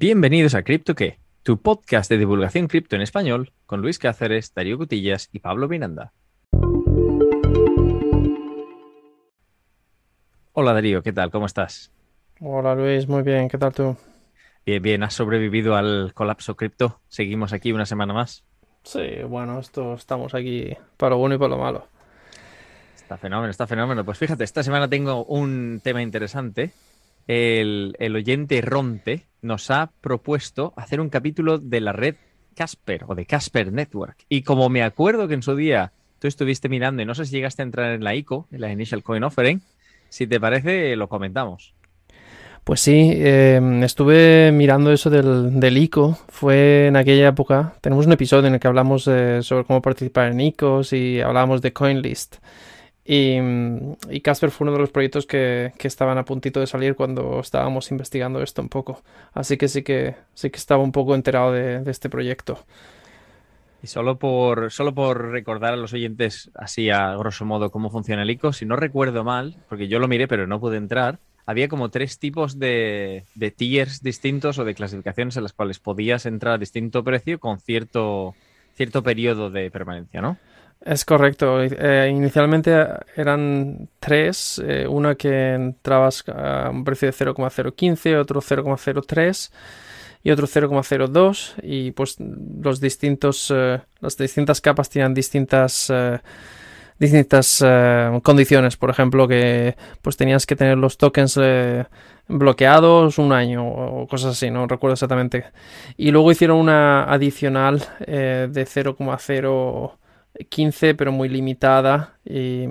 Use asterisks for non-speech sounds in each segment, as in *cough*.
Bienvenidos a Crypto Que, tu podcast de divulgación cripto en español con Luis Cáceres, Darío Cutillas y Pablo Miranda. Hola Darío, ¿qué tal? ¿Cómo estás? Hola Luis, muy bien, ¿qué tal tú? Bien, bien, ¿has sobrevivido al colapso cripto? Seguimos aquí una semana más. Sí, bueno, esto estamos aquí para lo bueno y para lo malo. Está fenómeno, está fenómeno. Pues fíjate, esta semana tengo un tema interesante. El, oyente Ronte nos ha propuesto hacer un capítulo de la red Casper o de Casper Network. Y como me acuerdo que en su día tú estuviste mirando y no sé si llegaste a entrar en la ICO, en la Initial Coin Offering, si te parece, lo comentamos. Pues sí, eh, estuve mirando eso del, ICO. Fue en aquella época. Tenemos un episodio en el que hablamos eh, sobre cómo participar en ICOs y hablábamos de CoinList. Y, Casper fue uno de los proyectos que, que, estaban a puntito de salir cuando estábamos investigando esto un poco. Así que sí que, sí que estaba un poco enterado de, de este proyecto. Y solo por, solo por recordar a los oyentes así a grosso modo cómo funciona el ICO, si no recuerdo mal, porque yo lo miré pero no pude entrar, había como tres tipos de, de, tiers distintos o de clasificaciones en las cuales podías entrar a distinto precio con cierto, cierto periodo de permanencia, ¿no? Es correcto. Eh, inicialmente eran tres. Eh, una que entrabas a un precio de 0,015, otro 0,03 y otro 0,02 y pues los distintos eh, las distintas capas tienen distintas distintas condiciones, por ejemplo, que pues tenías que tener los tokens bloqueados un año o cosas así, no recuerdo exactamente. Y luego hicieron una adicional de 0,015, pero muy limitada y,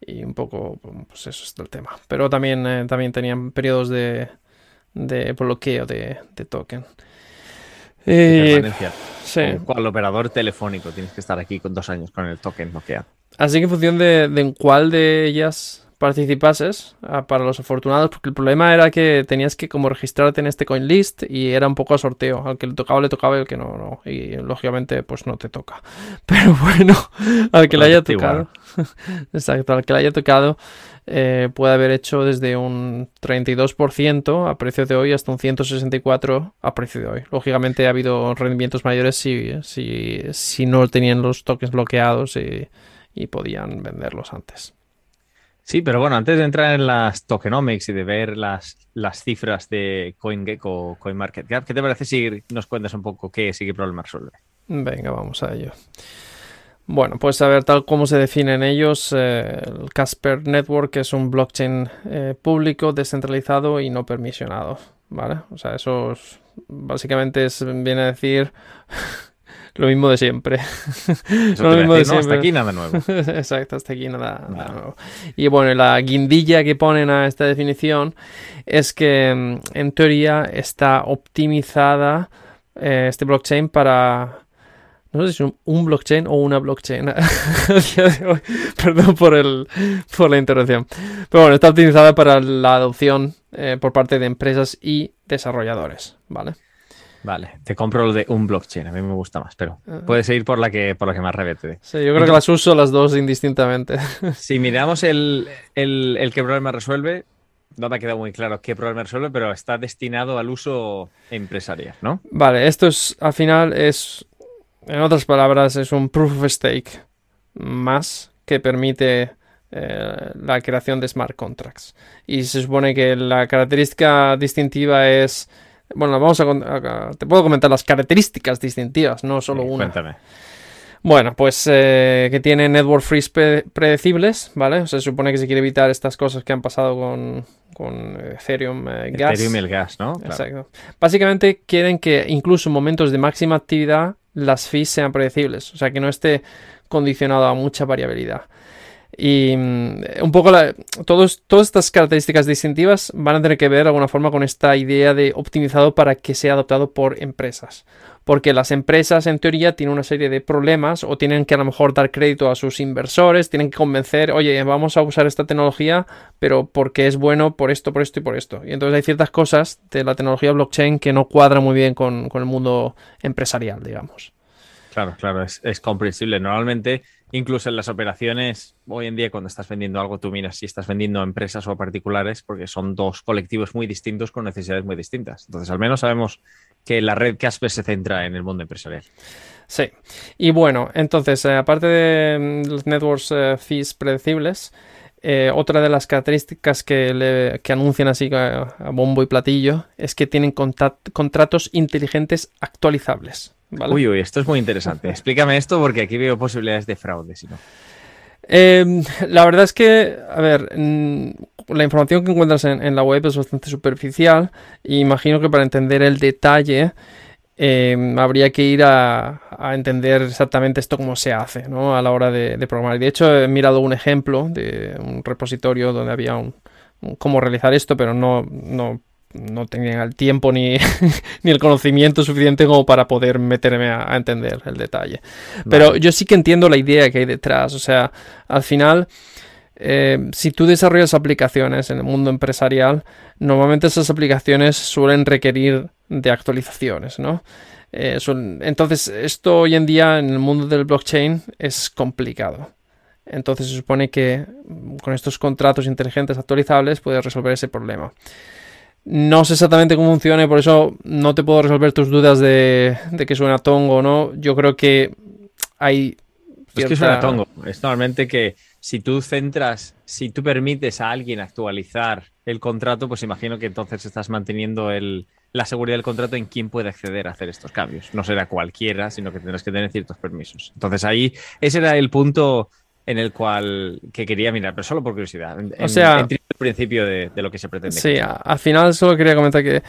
y, un poco, pues eso es el tema. Pero también, eh, también tenían periodos de, de bloqueo de, de token. Eh, sí. Cual operador telefónico tienes que estar aquí con dos años con el token bloqueado. Así que en función de, de en cuál de ellas participases para los afortunados, porque el problema era que tenías que como registrarte en este coin list y era un poco a sorteo, al que le tocaba le tocaba y al que no, no, y lógicamente pues no te toca. *laughs* Pero bueno, *laughs* al que le haya tocado, *laughs* exacto, al que le haya tocado eh, puede haber hecho desde un 32% a precio de hoy hasta un 164% a precio de hoy. Lógicamente ha habido rendimientos mayores si, si, si no tenían los tokens bloqueados y, y podían venderlos antes. Sí, pero bueno, antes de entrar en las tokenomics y de ver las, las cifras de CoinGecko CoinMarketCap, ¿qué te parece si nos cuentas un poco qué es y qué problema resuelve? Venga, vamos a ello. Bueno, pues a ver, tal como se definen ellos, eh, el Casper Network es un blockchain eh, público, descentralizado y no permisionado, ¿vale? O sea, eso es, básicamente es, viene a decir *laughs* lo mismo de siempre. lo mismo de siempre. *laughs* Hasta aquí nada nuevo. Exacto, hasta aquí nada, nada, nuevo. Y bueno, la guindilla que ponen a esta definición es que mm, en teoría está optimizada eh, este blockchain para no sé si es un, blockchain o una blockchain. *laughs* *laughs* Perdón por, el, por la interrupción. Pero bueno, está optimizada para la adopción eh, por parte de empresas y desarrolladores, ¿vale? Vale, te compro lo de un blockchain, a mí me gusta más, pero puedes ir por la que, por la que más revete. Sí, yo creo que las uso las dos indistintamente. *laughs* Si miramos el, el, el qué problema resuelve, no me ha quedado muy claro qué problema resuelve, pero está destinado al uso empresarial, ¿no? Vale, esto es, al final es en otras palabras, es un proof of stake más que permite eh, la creación de smart contracts. Y se supone que la característica distintiva es. Bueno, vamos a, te puedo comentar las características distintivas, no solo Sí, una. Cuéntame. Bueno, pues eh, que tiene network freeze pre- predecibles, ¿vale? O sea, se supone que se quiere evitar estas cosas que han pasado con, con Ethereum eh, Gas. Ethereum y el gas, ¿no? Claro. Exacto. Básicamente quieren que incluso en momentos de máxima actividad las fees sean predecibles, o sea, que no esté condicionado a mucha variabilidad. Y mm, un poco la- todos, todas estas características distintivas van a tener que ver de alguna forma con esta idea de optimizado para que sea adoptado por empresas. Porque las empresas en teoría tienen una serie de problemas o tienen que a lo mejor dar crédito a sus inversores, tienen que convencer, oye, vamos a usar esta tecnología, pero porque es bueno por esto, por esto y por esto. Y entonces hay ciertas cosas de la tecnología blockchain que no cuadran muy bien con, con el mundo empresarial, digamos. Claro, claro, es comprensible. Normalmente incluso en las operaciones, hoy en día cuando estás vendiendo algo, tú miras si estás vendiendo a empresas o a particulares, porque son dos colectivos muy distintos con necesidades muy distintas. Entonces, al menos sabemos que la red Casper se centra en el mundo empresarial. Sí. Y bueno, entonces, eh, aparte de mm, los networks eh, fees predecibles, eh, otra de las características que, anuncian así a, bombo y platillo es que tienen contratos inteligentes actualizables. Uy, uy, esto es muy interesante. *laughs* Explícame esto porque aquí veo posibilidades de fraude, si no. Em, la verdad es que, a ver, mm, la información que encuentras en, la web es bastante superficial e imagino que para entender el detalle Em, habría que ir a, entender exactamente esto cómo se hace ¿no? a la hora de, programar. De hecho, he mirado un ejemplo de un repositorio donde había un, cómo realizar esto, pero no, no, no tenía el tiempo ni, *laughs* ni, el conocimiento suficiente como para poder meterme a, entender el detalle. Pero yo sí que entiendo la idea que hay detrás. O sea, al final... Eh, si tú desarrollas aplicaciones en el mundo empresarial, normalmente esas aplicaciones suelen requerir de actualizaciones, ¿no? Eh, entonces, esto hoy en día en el mundo del blockchain es complicado. Entonces se supone que mm, con estos contratos inteligentes actualizables puedes resolver ese problema. No sé exactamente cómo funciona por eso no te puedo resolver tus dudas de, que suena tongo o no. Yo creo que hay... Es que suena tongo. Es normalmente que si tú centras, si tú permites a alguien actualizar el contrato, pues imagino que entonces estás manteniendo el, la seguridad del contrato en quién puede acceder a hacer estos cambios. No será cualquiera, sino que tendrás que tener ciertos permisos. Entonces ahí, ese era el punto en el cual que quería mirar, pero solo por curiosidad. o sea, el principio de, lo que se pretende. Sí, al final solo quería comentar que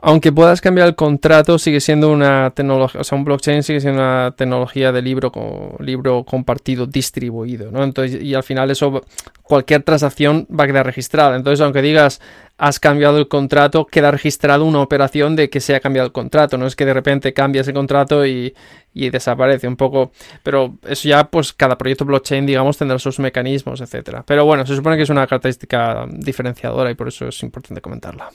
aunque puedas cambiar el contrato, sigue siendo una tecnología, o sea, un blockchain sigue siendo una tecnología de libro, libro compartido distribuido, ¿no? Entonces, y al final eso, cualquier transacción va a quedar registrada. Entonces, aunque digas has cambiado el contrato, queda registrado una operación de que se ha cambiado el contrato. No es que de repente cambia ese contrato y, y desaparece un poco. Pero eso ya, pues cada proyecto blockchain, digamos, tendrá sus mecanismos, etcétera. Pero bueno, se supone que es una característica diferenciadora y por eso es importante comentarla.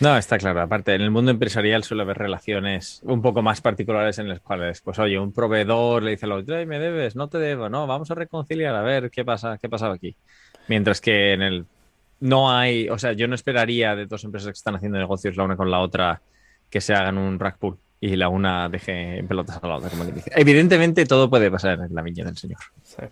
No, está claro. Aparte, en el mundo empresarial suele haber relaciones un poco más particulares en las cuales, pues oye, un proveedor le dice al otro, me debes, no te debo, no, vamos a reconciliar, a ver qué pasa, qué pasaba aquí. Mientras que en el no hay, o sea, yo no esperaría de dos empresas que están haciendo negocios la una con la otra que se hagan un rack y la una deje en pelotas a la otra, como le dice. Evidentemente todo puede pasar en la viña del señor. Sí.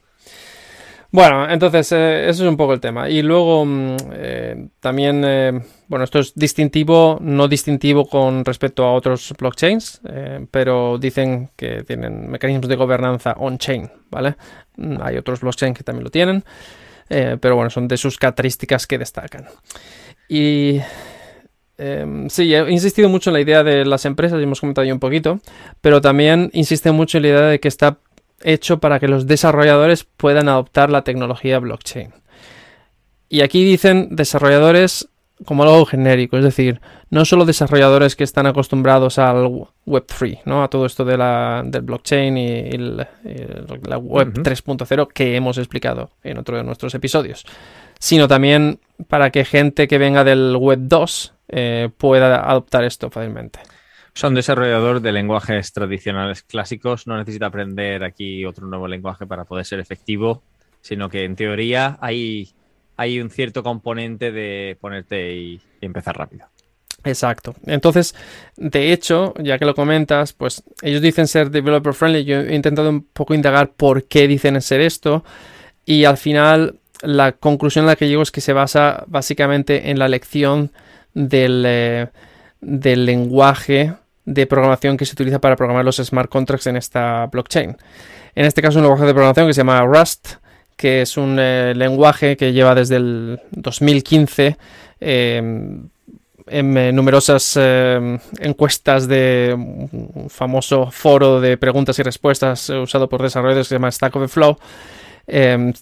Bueno, entonces eh, eso es un poco el tema. Y luego mm, eh, también, eh, bueno, esto es distintivo, no distintivo con respecto a otros blockchains, pero dicen que tienen mecanismos de gobernanza on-chain, ¿vale? Mm, hay otros blockchains que también lo tienen, pero bueno, son de sus características que destacan. Y em, sí, he insistido mucho en la idea de las empresas, y hemos comentado ya un poquito, pero también insiste mucho en la idea de que está hecho para que los desarrolladores puedan adoptar la tecnología blockchain. Y aquí dicen desarrolladores como algo genérico, es decir, no solo desarrolladores que están acostumbrados al Web3, ¿no? a todo esto de la, del blockchain y, la Web 3.0 que hemos explicado en otro de nuestros episodios, sino también para que gente que venga del Web 2 eh, pueda adoptar esto fácilmente. Son desarrollador de lenguajes tradicionales clásicos, no necesita aprender aquí otro nuevo lenguaje para poder ser efectivo, sino que en teoría hay, hay un cierto componente de ponerte y, empezar rápido. Exacto. Entonces, de hecho, ya que lo comentas, pues ellos dicen ser developer friendly. Yo he intentado un poco indagar por qué dicen ser esto. Y al final, la conclusión a la que llego es que se basa básicamente en la elección del, eh, del lenguaje de programación que se utiliza para programar los smart contracts en esta blockchain. En este caso, un lenguaje de programación que se llama Rust, que es un eh, lenguaje que lleva desde el 2015 em, en eh, numerosas em, encuestas de un famoso foro de preguntas y respuestas usado por desarrolladores que se llama Stack Overflow. Em,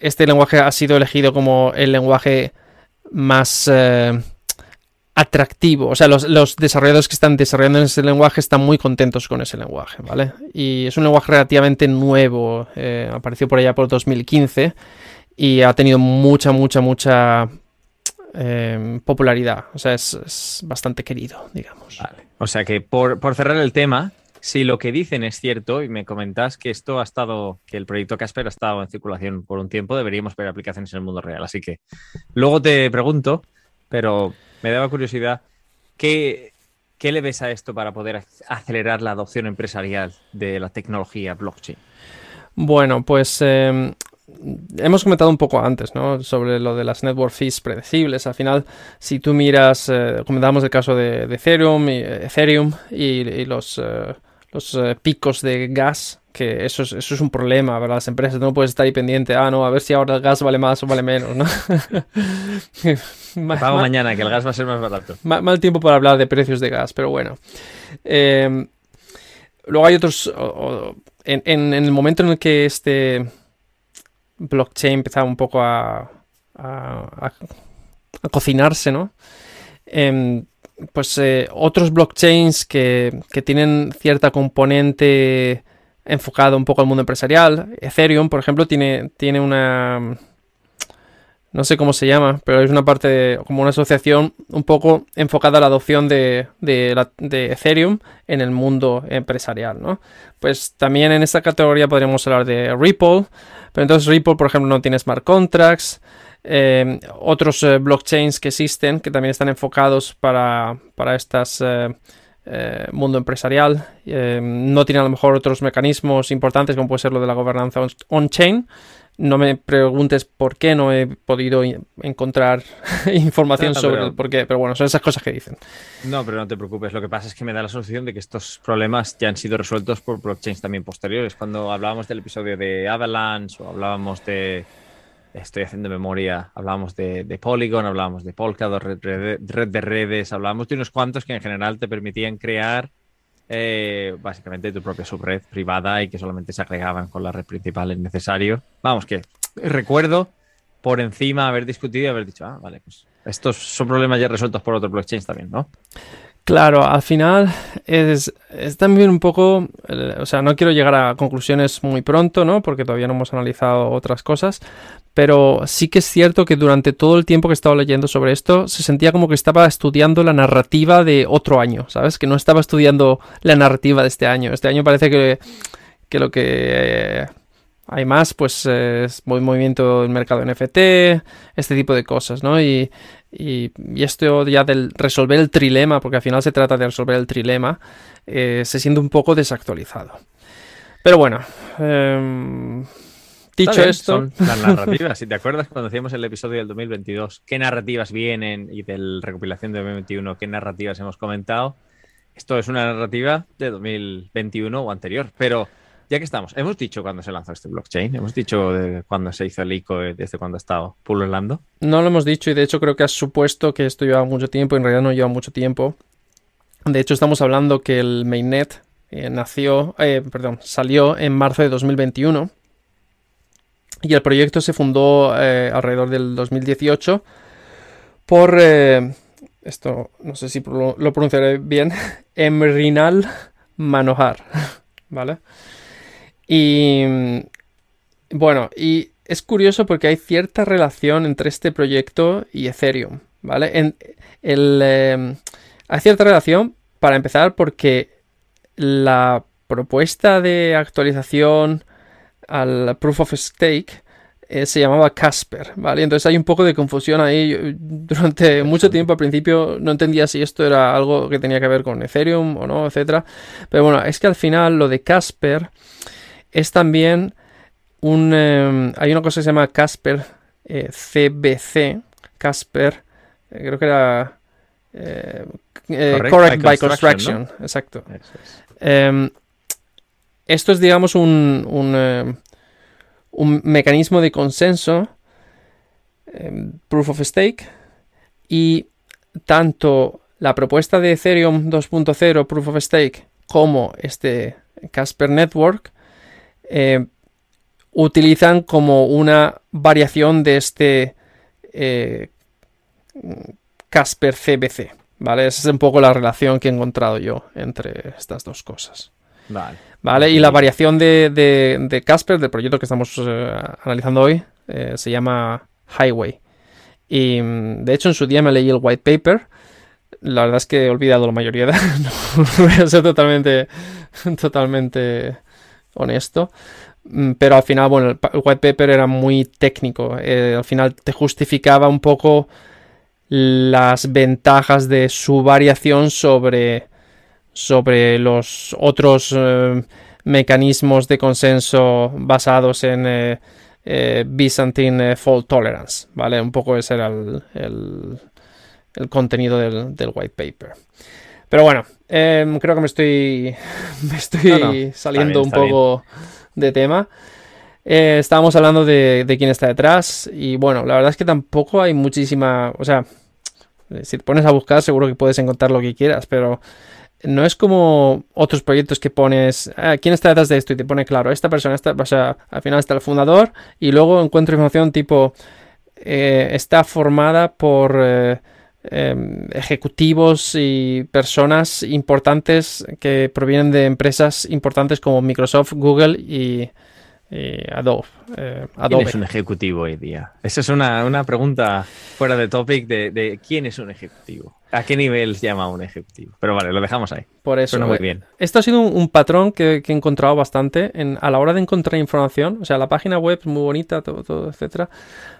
este lenguaje ha sido elegido como el lenguaje más eh, atractivo. O sea, los, desarrolladores que están desarrollando ese lenguaje están muy contentos con ese lenguaje, ¿vale? Y es un lenguaje relativamente nuevo, eh, apareció por allá por 2015 y ha tenido mucha, mucha, mucha eh, popularidad. O sea, es, bastante querido, digamos. Vale. O sea que por, cerrar el tema, si lo que dicen es cierto y me comentas que esto ha estado, que el proyecto Casper ha estado en circulación por un tiempo, deberíamos ver aplicaciones en el mundo real. Así que luego te pregunto, pero me daba curiosidad, ¿qué, qué le ves a esto para poder acelerar la adopción empresarial de la tecnología blockchain? Bueno, pues eh, hemos comentado un poco antes, ¿no? Sobre lo de las network fees predecibles. Al final, si tú miras, eh, comentábamos el caso de, Ethereum y, Ethereum y, los, eh, los eh, picos de gas, que eso es, eso es un problema para las empresas. No puedes estar ahí pendiente, ah, no, a ver si ahora el gas vale más o vale menos, ¿no? *laughs* Pago mañana, que el gas va a ser más barato. Mal, tiempo para hablar de precios de gas, pero bueno. Em, luego hay otros... en el momento en el que este blockchain empezaba un poco a, a, cocinarse, ¿no? Em, pues eh, otros blockchains que, que, tienen cierta componente enfocado un poco al mundo empresarial. Ethereum, por ejemplo, tiene, tiene una no sé cómo se llama, pero es una parte como una asociación un poco enfocada a la adopción de, Ethereum en el mundo empresarial, ¿no? Pues también en esta categoría podríamos hablar de Ripple, pero entonces Ripple, por ejemplo, no tiene smart contracts. Eh, otros eh, blockchains que existen que también están enfocados para, para estas eh, mundo empresarial. no tienen a lo mejor otros mecanismos importantes como puede ser lo de la gobernanza on-chain. No me preguntes por qué no he podido encontrar *laughs* información sobre el por qué, pero bueno, son esas cosas que dicen. No, pero no te preocupes. Lo que pasa es que me da la solución de que estos problemas ya han sido resueltos por blockchains también posteriores. Cuando hablábamos del episodio de Avalanche o hablábamos de. Estoy haciendo memoria. Hablábamos de, Polygon, hablábamos de Polkadot, red, red de redes, hablábamos de unos cuantos que en general te permitían crear eh, básicamente tu propia subred privada y que solamente se agregaban con la red principal en necesario. Vamos, que recuerdo por encima haber discutido y haber dicho, ah, vale, pues estos son problemas ya resueltos por otros blockchains también, ¿no? Claro, al final es, es, también un poco, o sea, no quiero llegar a conclusiones muy pronto, ¿no? Porque todavía no hemos analizado otras cosas, pero sí que es cierto que durante todo el tiempo que he estado leyendo sobre esto, se sentía como que estaba estudiando la narrativa de otro año, ¿sabes? Que no estaba estudiando la narrativa de este año. Este año parece que, lo que eh, hay más, pues es movimiento del mercado NFT, este tipo de cosas, ¿no? Y, y, esto ya del resolver el trilema, porque al final se trata de resolver el trilema, eh, se siente un poco desactualizado. Pero bueno, eh, Dicho esto. Son las narrativas. *laughs* Si te acuerdas cuando hacíamos el episodio del 2022, qué narrativas vienen y de la recopilación de 2021, qué narrativas hemos comentado. Esto es una narrativa de 2021 o anterior, pero ya que estamos, hemos dicho cuándo se lanzó este blockchain, hemos dicho cuándo se hizo el ICO, desde cuándo ha estado pululando. No lo hemos dicho y de hecho creo que has supuesto que esto lleva mucho tiempo, en realidad no lleva mucho tiempo. De hecho estamos hablando que el mainnet eh, nació, eh, perdón, salió en marzo de 2021 y el proyecto se fundó eh, alrededor del 2018 por, esto no sé si lo pronunciaré bien, *laughs* Emrinal Manohar, ¿vale? Y bueno, y es curioso porque hay cierta relación entre este proyecto y Ethereum, ¿vale? En, el, em, hay cierta relación, para empezar, porque la propuesta de actualización al Proof of Stake eh, se llamaba Casper, ¿vale? Entonces hay un poco de confusión ahí. durante mucho tiempo al principio no entendía si esto era algo que tenía que ver con Ethereum o no, etcétera. Pero bueno, es que al final lo de Casper es también un... Em, hay una cosa que se llama Casper CBC, eh, Casper, eh, creo que era... correct, by Construction, exacto. Em, esto es, digamos, un, un, eh, un mecanismo de consenso, em, proof of stake, y tanto la propuesta de Ethereum 2.0 proof of stake como este Casper Network em, utilizan como una variación de este eh, Casper CBC. ¿Vale? Esa es un poco la relación que he encontrado yo entre estas dos cosas. Vale. ¿Vale? Y la variación de, Casper, del proyecto que estamos eh, analizando hoy, eh, se llama Highway. Y mm, de hecho en su día me leí el white paper La verdad es que he olvidado la mayoría de... *laughs* no, *laughs* voy a ser totalmente, totalmente honesto. Mm, pero al final, bueno, el, white paper era muy técnico. Eh, al final te justificaba un poco las ventajas de su variación sobre, sobre los otros eh, mecanismos de consenso basados en eh, Byzantine Fault Tolerance. ¿Vale? Un poco ese era el, el, contenido del, white paper. Pero bueno, em, creo que me estoy, *laughs* me estoy saliendo un poco de tema. Eh, estábamos hablando de, quién está detrás y bueno, la verdad es que tampoco hay muchísima, o sea, si te pones a buscar seguro que puedes encontrar lo que quieras, pero no es como otros proyectos que pones, ah, ¿quién está detrás de esto? Y te pone claro, esta persona, está, o sea, al final está el fundador y luego encuentro información tipo, eh, está formada por... Eh, em, ejecutivos y personas importantes que provienen de empresas importantes como Microsoft, Google y, Adobe. Eh, ¿Quién es un ejecutivo hoy día? Esa es una, pregunta fuera de topic de, quién es un ejecutivo. ¿A qué nivel se llama un ejecutivo? Pero vale, lo dejamos ahí. Por eso. muy bien. Esto ha sido un, patrón que, he encontrado bastante en, a la hora de encontrar información. O sea, la página web es muy bonita, todo, todo etcétera.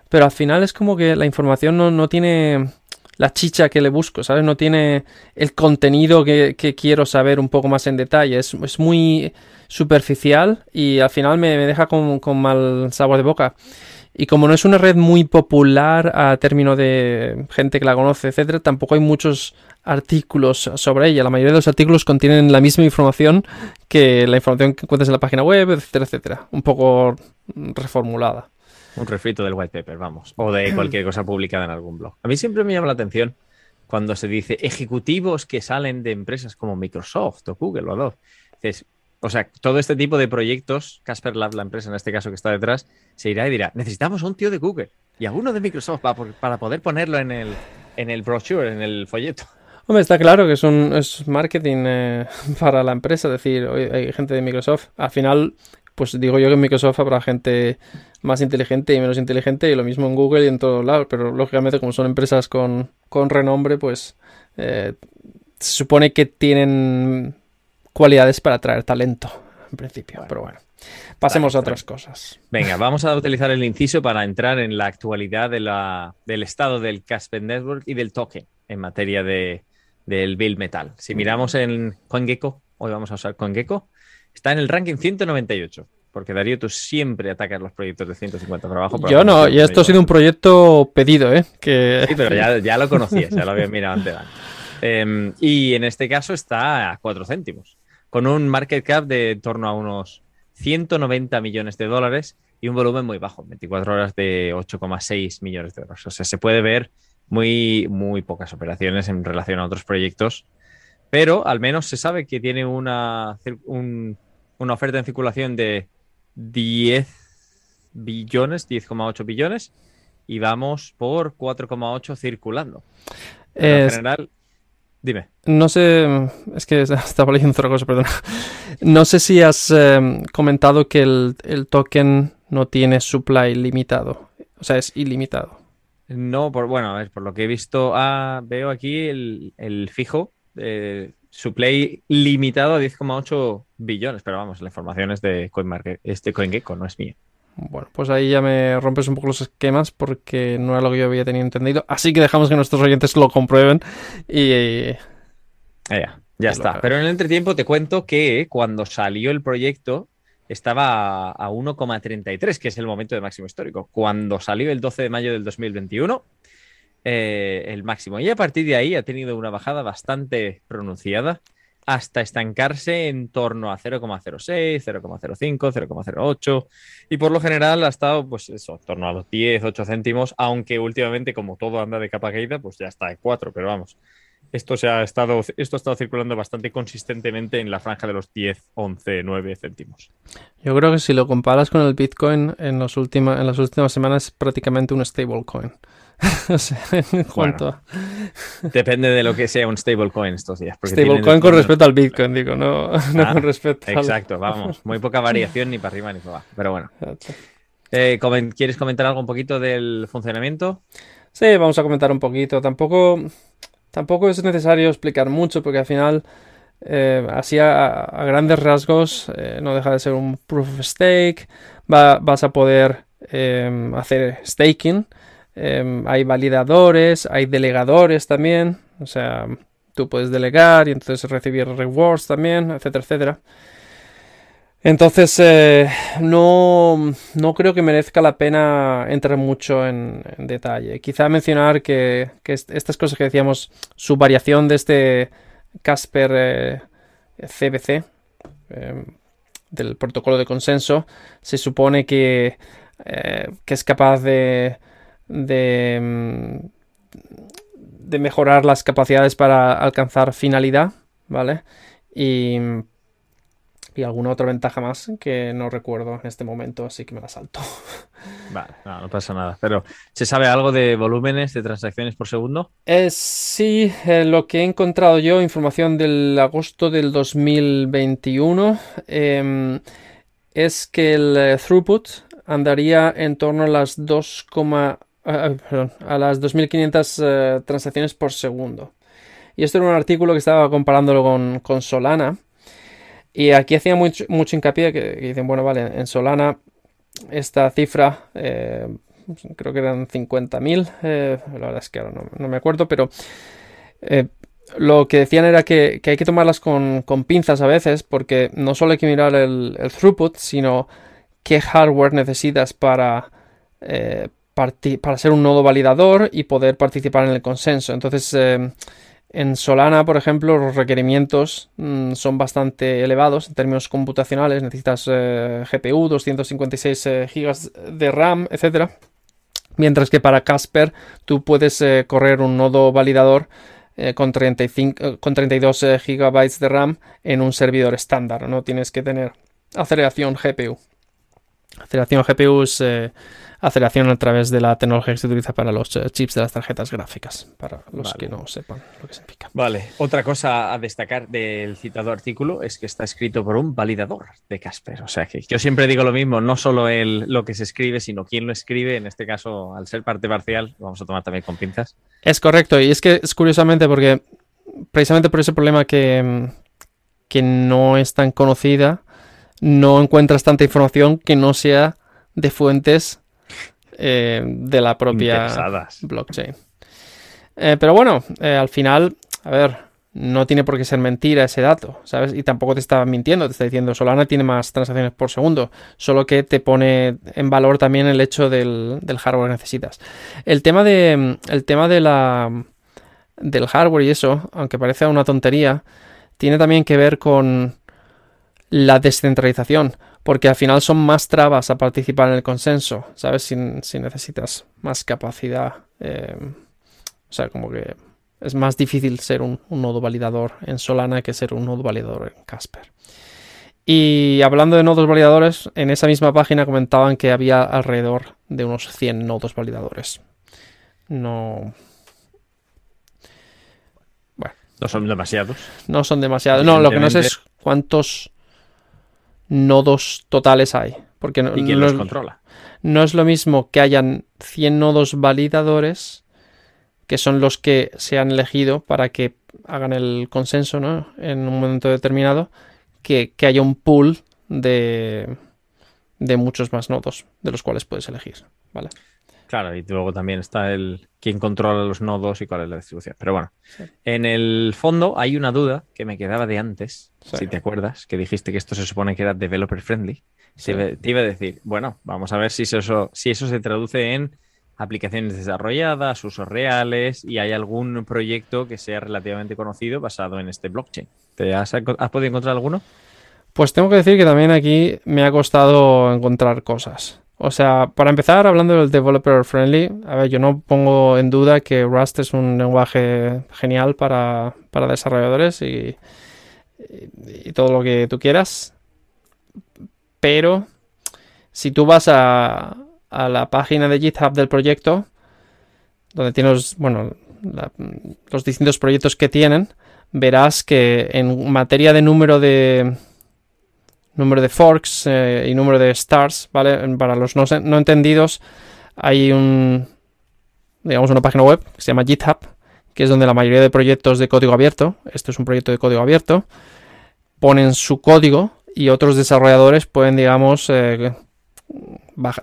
Pero al final es como que la información no, no tiene la chicha que le busco, ¿sabes? No tiene el contenido que, quiero saber un poco más en detalle. Es, es muy superficial y al final me, deja con, mal sabor de boca. Y como no es una red muy popular a término de gente que la conoce, etcétera, tampoco hay muchos artículos sobre ella. La mayoría de los artículos contienen la misma información que la información que encuentras en la página web, etcétera, etcétera. Un poco reformulada. Un refrito del white paper, vamos. O de cualquier cosa publicada en algún blog. A mí siempre me llama la atención cuando se dice ejecutivos que salen de empresas como Microsoft o Google o Adobe. o sea, todo este tipo de proyectos, Casper Lab, la empresa en este caso que está detrás, se irá y dirá, necesitamos un tío de Google y alguno de Microsoft para, poder ponerlo en el, en el brochure, en el folleto. Hombre, está claro que es un es marketing eh, *laughs* para la empresa, es decir, hay gente de Microsoft. Al final, pues digo yo que en Microsoft habrá gente más inteligente y menos inteligente, y lo mismo en Google y en todos lados, pero lógicamente como son empresas con, renombre, pues eh, se supone que tienen cualidades para atraer talento, en principio, pero bueno. Pasemos a otras cosas. Venga, *laughs* vamos a utilizar el inciso para entrar en la actualidad de la, del estado del Casper Network y del token en materia de, del Bill Metal. Si miramos en CoinGecko, hoy vamos a usar CoinGecko, Está en el ranking 198. Porque Darío, tú siempre atacas los proyectos de 150 para abajo. Yo no, y esto ha sido un proyecto pedido, ¿eh? Sí, pero ya, lo conocías, ya lo habías mirado antes. Em, y en este caso está a 4 céntimos, con un market cap de en torno a unos 190 millones de dólares y un volumen muy bajo, 24 horas de 8,6 millones de dólares. O sea, se puede ver muy, muy pocas operaciones en relación a otros proyectos, pero al menos se sabe que tiene una, un, una oferta en circulación de 10 billones, 10,8 billones, y vamos por 4,8 circulando. en general, dime. No sé, es que *laughs* estaba leyendo otra cosa, perdón. No sé si has em, comentado que el, token no tiene supply limitado, o sea, es ilimitado. No, por, bueno, a ver, por lo que he visto, ah, veo aquí el, el fijo eh, su play limitado a 10,8 billones, pero vamos, la información es de CoinMarket, este CoinGecko, no es mía. Bueno, pues ahí ya me rompes un poco los esquemas porque no era lo que yo había tenido entendido. Así que dejamos que nuestros oyentes lo comprueben y... ya, ya está. Pero en el entretiempo te cuento que cuando salió el proyecto estaba a 1,33, que es el momento de máximo histórico. Cuando salió el 12 de mayo del 2021 eh, el máximo. Y a partir de ahí ha tenido una bajada bastante pronunciada hasta estancarse en torno a 0,06, 0,05, 0,08 y por lo general ha estado pues eso, en torno a los 10, 8 céntimos, aunque últimamente como todo anda de capa caída, pues ya está de 4, pero vamos, esto, se ha estado, esto ha estado circulando bastante consistentemente en la franja de los 10, 11, 9 céntimos. Yo creo que si lo comparas con el Bitcoin en, los última, en las últimas semanas es prácticamente un stablecoin. *laughs* o sea, en cuanto Depende de lo que sea un stablecoin estos días. Stablecoin con respecto al Bitcoin, digo, no, *laughs* no ah, con respecto Exacto, vamos. Muy poca variación ni para arriba ni para abajo. Pero bueno. Eh, ¿Quieres comentar algo un poquito del funcionamiento? Sí, vamos a comentar un poquito. Tampoco tampoco es necesario explicar mucho porque al final, eh, así a, grandes rasgos, eh, no deja de ser un proof of stake. vas a poder em, hacer staking. Em, hay validadores, hay delegadores también. O sea, tú puedes delegar y entonces recibir rewards también, etcétera, etcétera. Entonces, eh, no, creo que merezca la pena entrar mucho en, detalle. Quizá mencionar que, estas cosas que decíamos, su variación de este Casper CBC, eh, em, del protocolo de consenso, se supone que, eh, que es capaz de, de, em, de mejorar las capacidades para alcanzar finalidad, ¿vale? Y y alguna otra ventaja más que no recuerdo en este momento, así que me la salto. *laughs* Vale, no, pasa nada. Pero, ¿se sabe algo de volúmenes de transacciones por segundo? Eh, sí, eh, lo que he encontrado yo, información del agosto del 2021, em, es que el eh, throughput andaría en torno a las 2, a las 2.500 transacciones por segundo. Y esto era un artículo que estaba comparándolo con, con Solana. Y aquí hacía mucho, mucho hincapié que, dicen, bueno, vale, en Solana esta cifra, eh, creo que eran 50.000, eh, la verdad es que ahora no, me acuerdo, pero eh, lo que decían era que, hay que tomarlas con, pinzas a veces, porque no solo hay que mirar el, throughput, sino qué hardware necesitas para, para ser un nodo validador y poder participar en el consenso. Entonces, en Solana, por ejemplo, los requerimientos mm, son bastante elevados en términos computacionales. Necesitas eh, GPU, 256 GB de RAM, etc. Mientras que para Casper tú puedes eh, correr un nodo validador eh, con, 35, con 32 GB de RAM en un servidor estándar. No tienes que tener aceleración GPU. Aceleración GPU es aceleración a través de la tecnología que se utiliza para los eh, chips de las tarjetas gráficas, para los que no sepan lo que significa. Vale, otra cosa a destacar del citado artículo es que está escrito por un validador de Casper. O sea que yo siempre digo lo mismo, no solo el, lo que se escribe, sino quién lo escribe. En este caso, al ser parte parcial, vamos a tomar también con pinzas. Es correcto, y es que es curiosamente porque precisamente por ese problema que, que no es tan conocida, no encuentras tanta información que no sea de fuentes eh, de la propia blockchain. Eh, pero bueno, eh, al final, a ver, no tiene por qué ser mentira ese dato, ¿sabes? Y tampoco te está mintiendo, te está diciendo Solana tiene más transacciones por segundo, solo que te pone en valor también el hecho del, hardware que necesitas. El tema de, el tema de la, del hardware y eso, aunque parece una tontería, tiene también que ver con la descentralización porque al final son más trabas a participar en el consenso, ¿sabes? Si, necesitas más capacidad. Eh, o sea, como que es más difícil ser un, nodo validador en Solana que ser un nodo validador en Casper. Y hablando de nodos validadores, en esa misma página comentaban que había alrededor de unos 100 nodos validadores. No. Bueno. No son demasiados. No son demasiados. No, lo que no sé es cuántos nodos totales hay. Porque no, ¿Y quién los controla? No es lo mismo que hayan 100 nodos validadores, que son los que se han elegido para que hagan el consenso ¿no? en un momento determinado, que, que haya un pool de, de muchos más nodos de los cuales puedes elegir. ¿vale? Claro, y luego también está el quién controla los nodos y cuál es la distribución. Pero bueno, en el fondo hay una duda que me quedaba de antes, si te acuerdas, que dijiste que esto se supone que era developer friendly. te iba a decir, bueno, vamos a ver si eso, si eso se traduce en aplicaciones desarrolladas, usos reales y hay algún proyecto que sea relativamente conocido basado en este blockchain. ¿Te has, has podido encontrar alguno? Pues tengo que decir que también aquí me ha costado encontrar cosas. O sea, para empezar, hablando del developer friendly, a ver, yo no pongo en duda que Rust es un lenguaje genial para, desarrolladores y, y, todo lo que tú quieras. Pero si tú vas a, a la página de GitHub del proyecto, donde tienes, bueno, los distintos proyectos que tienen, verás que en materia de número de, número de forks eh, y número de stars, ¿vale? Para los no, entendidos, hay un, digamos, una página web que se llama GitHub, que es donde la mayoría de proyectos de código abierto, esto es un proyecto de código abierto, ponen su código y otros desarrolladores pueden, digamos, eh,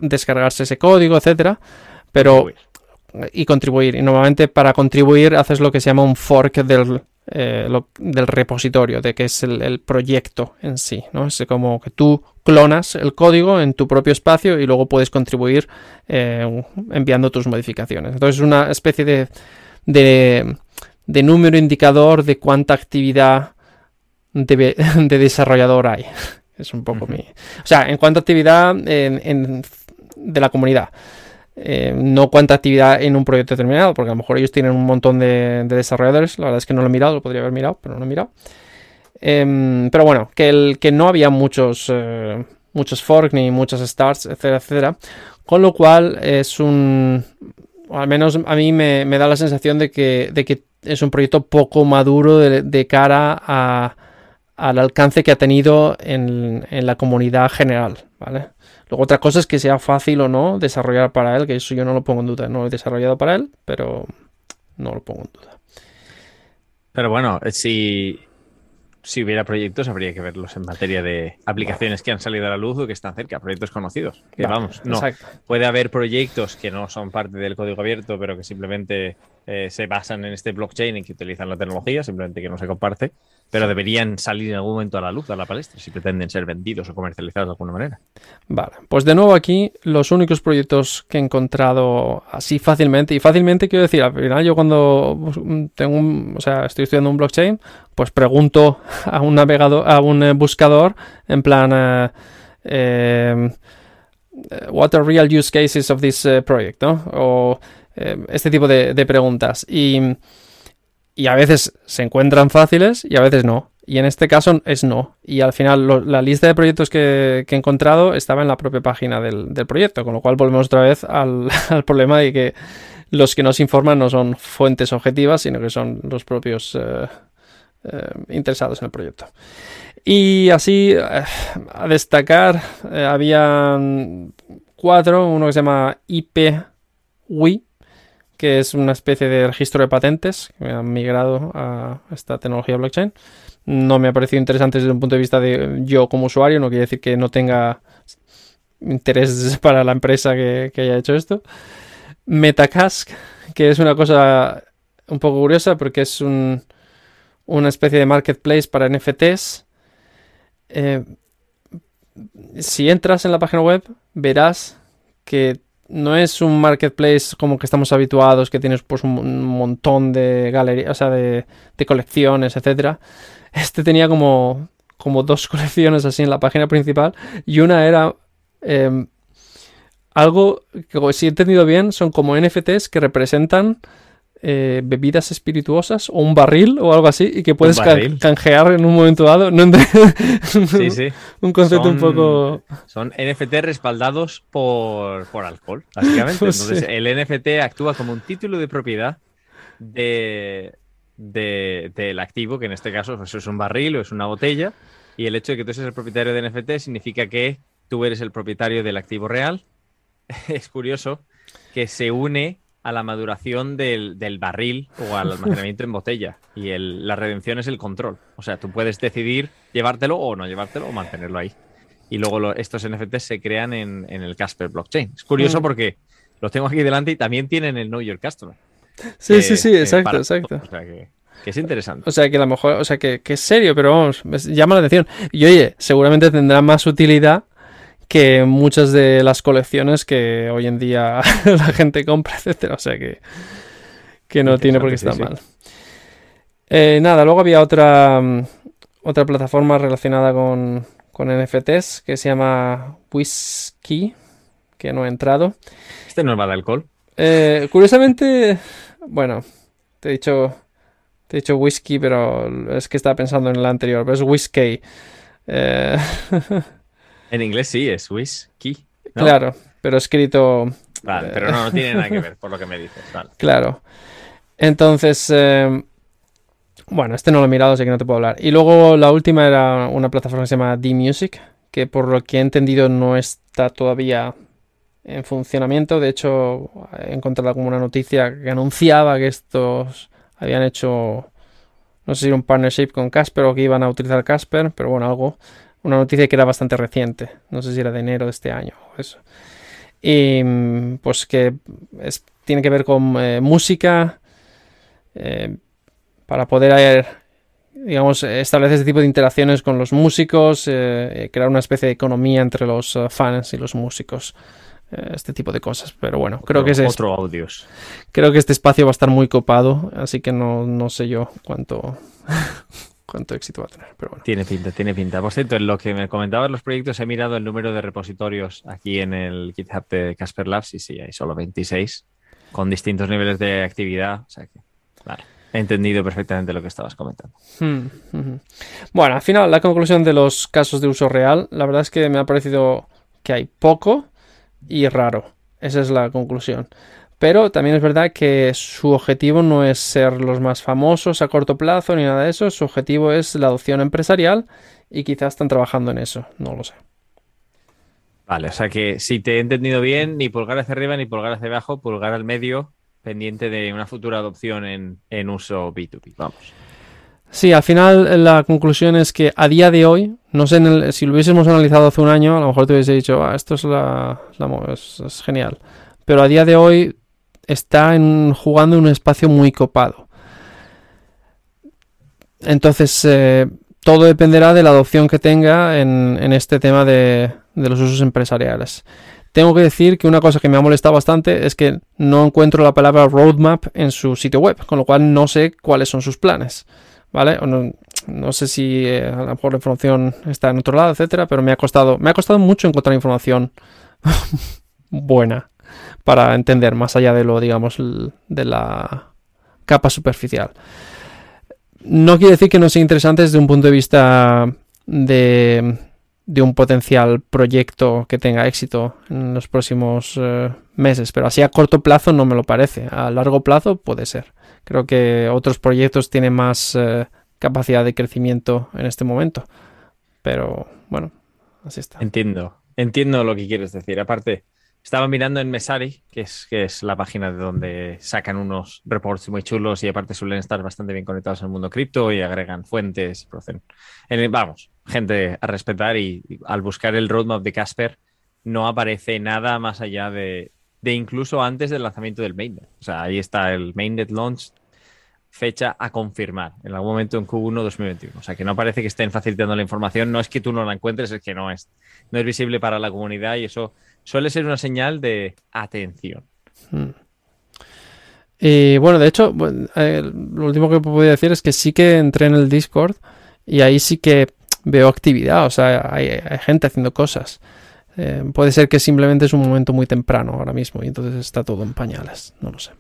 descargarse ese código, etcétera, pero y contribuir. Y normalmente para contribuir haces lo que se llama un fork del, eh, del repositorio, de que es el, proyecto en sí. ¿no? Es como que tú clonas el código en tu propio espacio y luego puedes contribuir eh, enviando tus modificaciones. Entonces es una especie de, de, número indicador de cuánta actividad de, *laughs* desarrollador hay. Es un poco mi... O sea, en cuanto a actividad de la comunidad. Eh, no cuánta actividad en un proyecto determinado, porque a lo mejor ellos tienen un montón de, desarrolladores. La verdad es que no lo he mirado, lo podría haber mirado, pero no lo he mirado. Em, pero bueno, que, el, que no había muchos, eh, muchos forks ni muchos starts, etcétera, etcétera. Con lo cual es un. al menos a mí me, da la sensación de que, de que, es un proyecto poco maduro de, cara a, al alcance que ha tenido en, en la comunidad general, ¿vale? Otra cosa es que sea fácil o no desarrollar para él, que eso yo no lo pongo en duda. No lo he desarrollado para él, pero no lo pongo en duda. Pero bueno, si, si hubiera proyectos, habría que verlos en materia de aplicaciones que han salido a la luz o que están cerca, proyectos conocidos. Que vamos, no. Puede haber proyectos que no son parte del código abierto, pero que simplemente eh, se basan en este blockchain y que utilizan la tecnología, simplemente que no se comparte pero deberían salir en algún momento a la luz, a la palestra, si pretenden ser vendidos o comercializados de alguna manera. Vale, pues de nuevo aquí los únicos proyectos que he encontrado así fácilmente, y fácilmente quiero decir, al final yo cuando tengo un, o sea, estoy estudiando un blockchain, pues pregunto a un navegador, a un eh, buscador, en plan, eh, eh, what are real use cases of this project, ¿no? O este tipo de, de preguntas. Y y a veces se encuentran fáciles y a veces no. Y en este caso es no. Y al final la lista de proyectos que, he encontrado estaba en la propia página del, proyecto, con lo cual volvemos otra vez *laughs* al, problema de que los que nos informan no son fuentes objetivas, sino que son los propios eh, eh, interesados en el proyecto. Y así, eh, a destacar, había cuatro, uno que se llama IPWI, que es una especie de registro de patentes que han migrado a esta tecnología blockchain. No me ha parecido interesante desde un punto de vista de yo como usuario, no quiere decir que no tenga interés *laughs* para la empresa que, haya hecho esto. Metacask, que es una cosa un poco curiosa porque es una especie de marketplace para NFTs. Eh, si entras en la página web, verás que no es un marketplace como que estamos habituados, que tienes pues un montón de galerías, o sea, de, colecciones, etcétera. Este tenía como, como dos *laughs* colecciones así en la página principal y una era em, algo que si he entendido bien son como NFTs que representan eh, bebidas espirituosas o un barril o algo así y que puedes canjear en un momento dado. ¿No sí, *laughs* sí. un concepto un poco... Son NFT respaldados por, alcohol, *laughs* básicamente. Entonces el NFT actúa como un título de propiedad de, del activo, que en este caso pues, es un barril o es una botella, y el hecho de que tú seas el propietario de NFT significa que tú eres el propietario del activo real. *laughs* es curioso que se une a la maduración del, barril o al *laughs* almacenamiento en botella. Y la redención es el control. O sea, tú puedes decidir llevártelo o no llevártelo o mantenerlo ahí. Y luego estos NFTs se crean en, el Casper blockchain. Es curioso mm. porque los tengo aquí delante y también tienen el Know Your Customer. Sí, sí, sí, exacto, exacto. O sea que, es interesante. O sea que a lo mejor, o sea que, que es serio, pero vamos, me llama la atención. Y oye, seguramente tendrá más utilidad que muchas de las colecciones que hoy en día *laughs* la gente compra, etcétera. O sea que, que no tiene por qué estar mal. Eh, nada, luego había otra, mm, otra plataforma relacionada con, con NFTs que se llama Whisky, que no he entrado. Este no va de alcohol. Eh, curiosamente, bueno, te he dicho te he dicho whisky, pero es que estaba pensando en el anterior, pero es whisky. Eh, *laughs* En inglés sí, es whisky. Claro, pero escrito. Vale, pero no, no tiene nada que ver por lo que me dices. *laughs* Claro. Entonces, eh, bueno, este no lo he mirado, así que no te puedo hablar. Y luego la última era una plataforma que se llama D-Music, que por lo que he entendido no está todavía en funcionamiento. De hecho, he encontrado como una noticia que anunciaba que estos habían hecho, no sé si un partnership con Casper o que iban a utilizar Casper, pero bueno, algo, una noticia que era bastante reciente, no sé si era de enero de este año o eso. Y mm, pues que tiene que ver con eh, música, eh, para poder, digamos, establecer este tipo de interacciones con los músicos, eh, crear una especie de economía entre los fans y los músicos este tipo de cosas. Pero bueno, creo que es otro audios. Creo que este espacio va a estar muy copado, así que no, no sé yo cuánto *laughs* cuánto éxito va a tener. Pero bueno. Tiene pinta, tiene pinta. Por cierto, en lo que me comentabas los proyectos, he mirado el número de repositorios aquí en el GitHub de Casper Labs y sí, hay solo 26 con distintos niveles de actividad. O sea que, vale. He entendido perfectamente lo que estabas comentando. Hmm, bueno, al final, la conclusión de los casos de uso real, la verdad es que me ha parecido que hay poco y raro. Esa es la conclusión. Pero también es verdad que su objetivo no es ser los más famosos a corto plazo ni nada de eso. Su objetivo es la adopción empresarial y quizás están trabajando en eso. No lo sé. Vale, o sea que si te he entendido bien, ni pulgar hacia arriba ni pulgar hacia abajo, pulgar al medio, pendiente de una futura adopción en, en uso B2B. Vamos. Sí, al final la conclusión es que a día de hoy, no sé, si lo hubiésemos analizado hace un año, a lo mejor te hubiese dicho, ah, esto es, la, es, genial. Pero a día de hoy está jugando en un espacio muy copado. Entonces, eh, todo dependerá de la adopción que tenga en, este tema de, los usos empresariales. Tengo que decir que una cosa que me ha molestado bastante es que no encuentro la palabra roadmap en su sitio web, con lo cual no sé cuáles son sus planes. ¿vale? no, sé si eh, a lo mejor la información está en otro lado, etcétera, pero me ha costado, me ha costado mucho encontrar información *laughs* buena para entender más allá de lo, digamos, de la capa superficial. No quiere decir que no sea interesante desde un punto de vista de, un potencial proyecto que tenga éxito en los próximos eh, meses, pero así a corto plazo no me lo parece. A largo plazo puede ser. Creo que otros proyectos tienen más eh, capacidad de crecimiento en este momento. Pero bueno, así está. Entiendo, entiendo lo que quieres decir. Aparte, estaba mirando en Mesari, que es, que es la página de donde sacan unos reports muy chulos y aparte suelen estar bastante bien conectados al mundo cripto y agregan fuentes, vamos, gente a respetar y, al buscar el roadmap de Casper no aparece nada más allá de, de incluso antes del lanzamiento del mainnet. O sea, ahí está el mainnet launch, fecha a confirmar en algún momento en Q1 2021. O sea, que no parece que estén facilitando la información. No es que tú no la encuentres, es que no es, no es visible para la comunidad y eso suele ser una señal de atención. Hmm. Y bueno, de hecho, eh, lo último que puedo decir es que sí que entré en el Discord y ahí sí que veo actividad, o sea, hay gente haciendo cosas. Eh, puede ser que simplemente es un momento muy temprano ahora mismo y entonces está todo en pañales, no lo sé.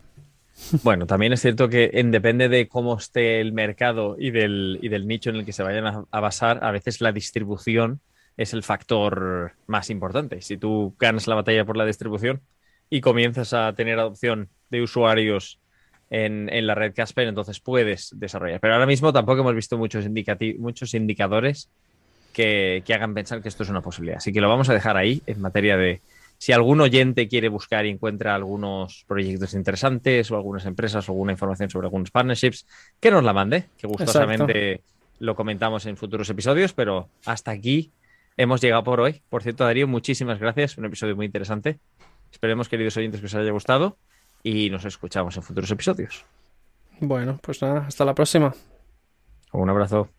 Bueno, también es cierto que depende de cómo esté el mercado y del, del nicho en el que se vayan a, basar, a veces la distribución es el factor más importante. Si tú ganas la batalla por la distribución y comienzas a tener adopción de usuarios en, la red Casper, entonces puedes desarrollar. Pero ahora mismo tampoco hemos visto muchos, muchos indicadores que, hagan pensar que esto es una posibilidad. Así que lo vamos a dejar ahí en materia de si algún oyente quiere buscar y encuentra algunos proyectos interesantes o algunas empresas o alguna información sobre algunos partnerships, que nos la mande, que gustosamente lo comentamos en futuros episodios, pero hasta aquí hemos llegado por hoy. Por cierto, Darío, muchísimas gracias, un episodio muy interesante. Esperemos, queridos oyentes, que os haya gustado y nos escuchamos en futuros episodios. Bueno, pues nada, hasta la próxima. Un abrazo.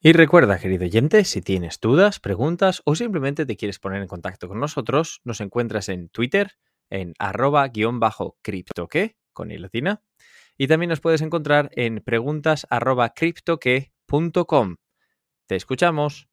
Y recuerda, querido oyente, si tienes dudas, preguntas o simplemente te quieres poner en contacto con nosotros, nos encuentras en Twitter en arroba guion bajo criptoque con i latina y también nos puedes encontrar en preguntas arroba criptoque.com. Te escuchamos.